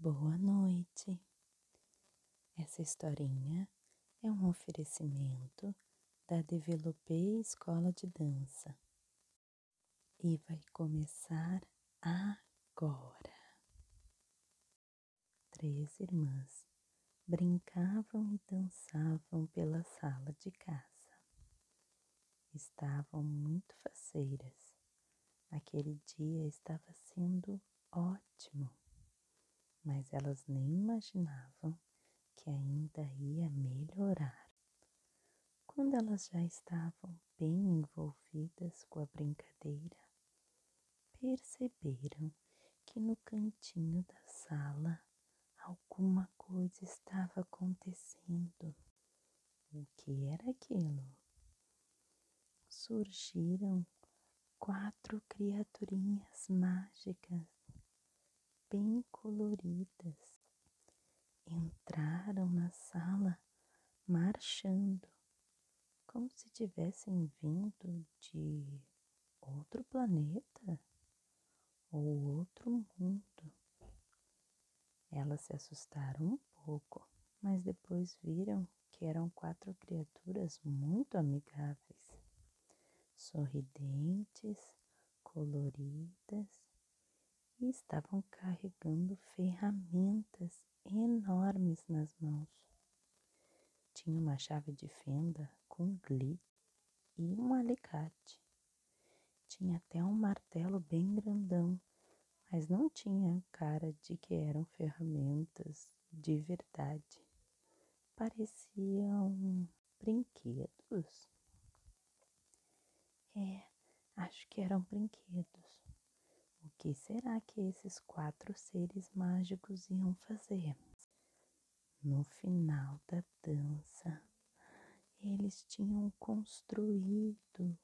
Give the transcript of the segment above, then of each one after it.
Boa noite. Essa historinha é um oferecimento da Developei Escola de Dança e vai começar agora. Três irmãs brincavam e dançavam pela sala de casa. Estavam muito faceiras. Aquele dia estava sendo ótimo, mas elas nem imaginavam que ainda ia melhorar. Quando elas já estavam bem envolvidas com a brincadeira, perceberam que no cantinho da sala alguma coisa estava acontecendo. O que era aquilo? Surgiram quatro criaturinhas mágicas, bem coloridas. Entraram na sala marchando, como se tivessem vindo de outro planeta ou outro mundo. Elas se assustaram um pouco, mas depois viram que eram quatro criaturas muito amigáveis sorridentes, coloridas e estavam carregando ferramentas enormes nas mãos. Tinha uma chave de fenda com glitter e um alicate. Tinha até um martelo bem grandão, mas não tinha cara de que eram ferramentas de verdade. Pareciam brinquedos. É, acho que eram brinquedos. Que será que esses quatro seres mágicos iam fazer? No final da dança, eles tinham construído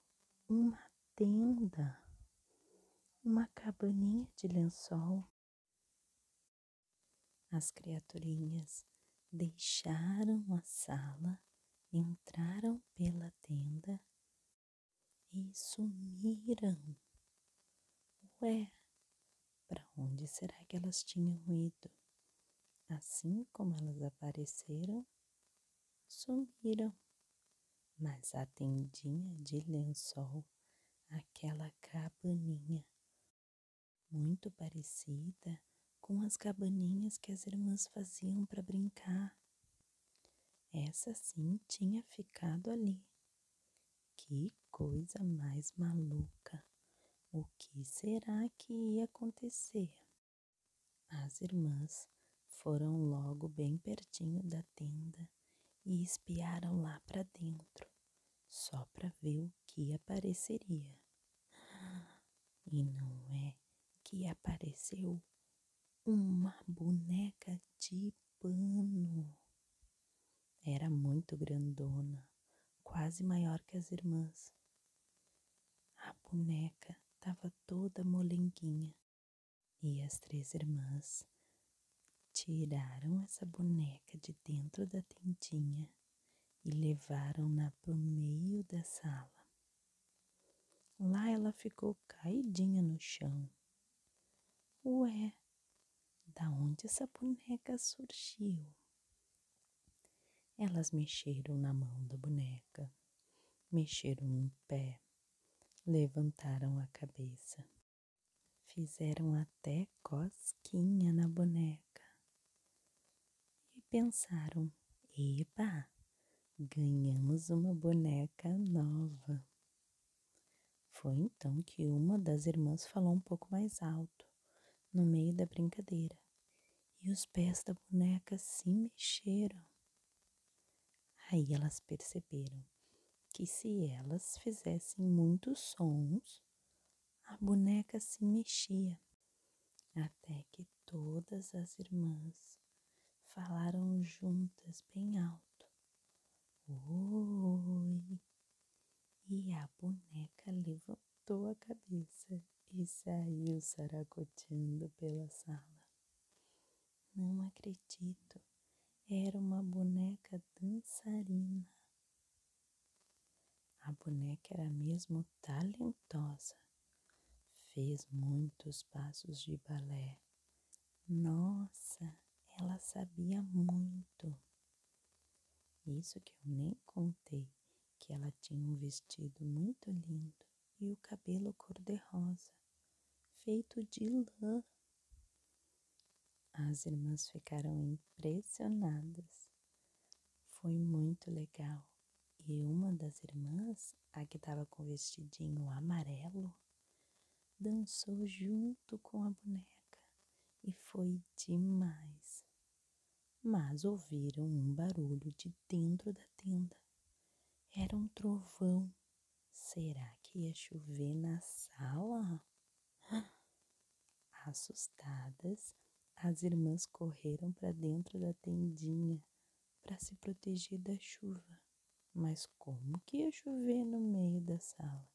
uma tenda, uma cabaninha de lençol. As criaturinhas deixaram a sala, entraram pela tenda e sumiram. Ué, para onde será que elas tinham ido? Assim como elas apareceram, sumiram. Mas a tendinha de lençol, aquela cabaninha, muito parecida com as cabaninhas que as irmãs faziam para brincar. Essa sim tinha ficado ali. Que coisa mais maluca! O que será que ia acontecer? As irmãs foram logo bem pertinho da tenda e espiaram lá para dentro, só para ver o que apareceria. E não é que apareceu uma boneca de pano. Era muito grandona quase maior que as irmãs. A boneca estava toda molenguinha e as três irmãs tiraram essa boneca de dentro da tendinha e levaram-na para o meio da sala. Lá ela ficou caidinha no chão. Ué, da onde essa boneca surgiu? Elas mexeram na mão da boneca, mexeram no pé, levantaram a cabeça, fizeram até cosquinha na boneca e pensaram: eba, ganhamos uma boneca nova. Foi então que uma das irmãs falou um pouco mais alto, no meio da brincadeira, e os pés da boneca se mexeram. Aí elas perceberam que se elas fizessem muitos sons, a boneca se mexia, até que todas as irmãs falaram juntas bem alto: Oi! E a boneca levantou a cabeça e saiu saracoteando pela sala. Não acredito era uma boneca dançarina. Boneca era mesmo talentosa. Fez muitos passos de balé, Nossa, ela sabia muito. Isso que eu nem contei, que ela tinha um vestido muito lindo e o cabelo cor-de-rosa, feito de lã. As irmãs ficaram impressionadas. Foi muito legal. E uma das irmãs, a que estava com o vestidinho amarelo, dançou junto com a boneca e foi demais. Mas ouviram um barulho de dentro da tenda. Era um trovão. Será que ia chover na sala? Assustadas, as irmãs correram para dentro da tendinha para se proteger da chuva. Mas como que ia chover no meio da sala?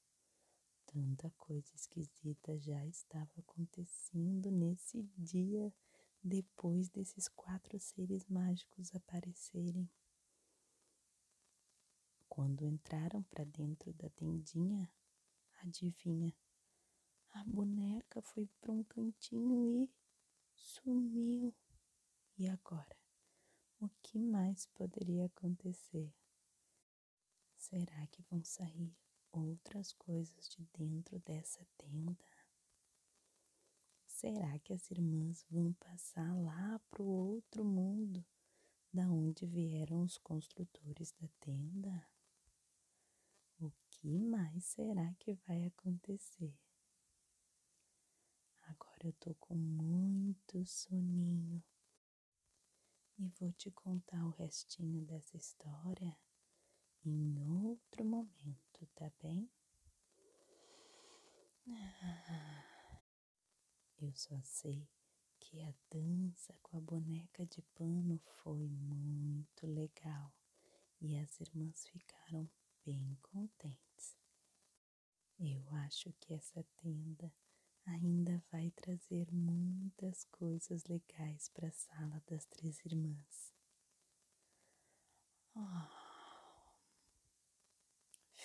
Tanta coisa esquisita já estava acontecendo nesse dia depois desses quatro seres mágicos aparecerem. Quando entraram para dentro da tendinha, adivinha? A boneca foi para um cantinho e sumiu. E agora? O que mais poderia acontecer? Será que vão sair outras coisas de dentro dessa tenda? Será que as irmãs vão passar lá para o outro mundo, da onde vieram os construtores da tenda? O que mais será que vai acontecer? Agora eu tô com muito soninho e vou te contar o restinho dessa história em outro momento, tá bem? Ah, eu só sei que a dança com a boneca de pano foi muito legal e as irmãs ficaram bem contentes. Eu acho que essa tenda ainda vai trazer muitas coisas legais para a sala das três irmãs. Oh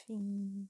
嗯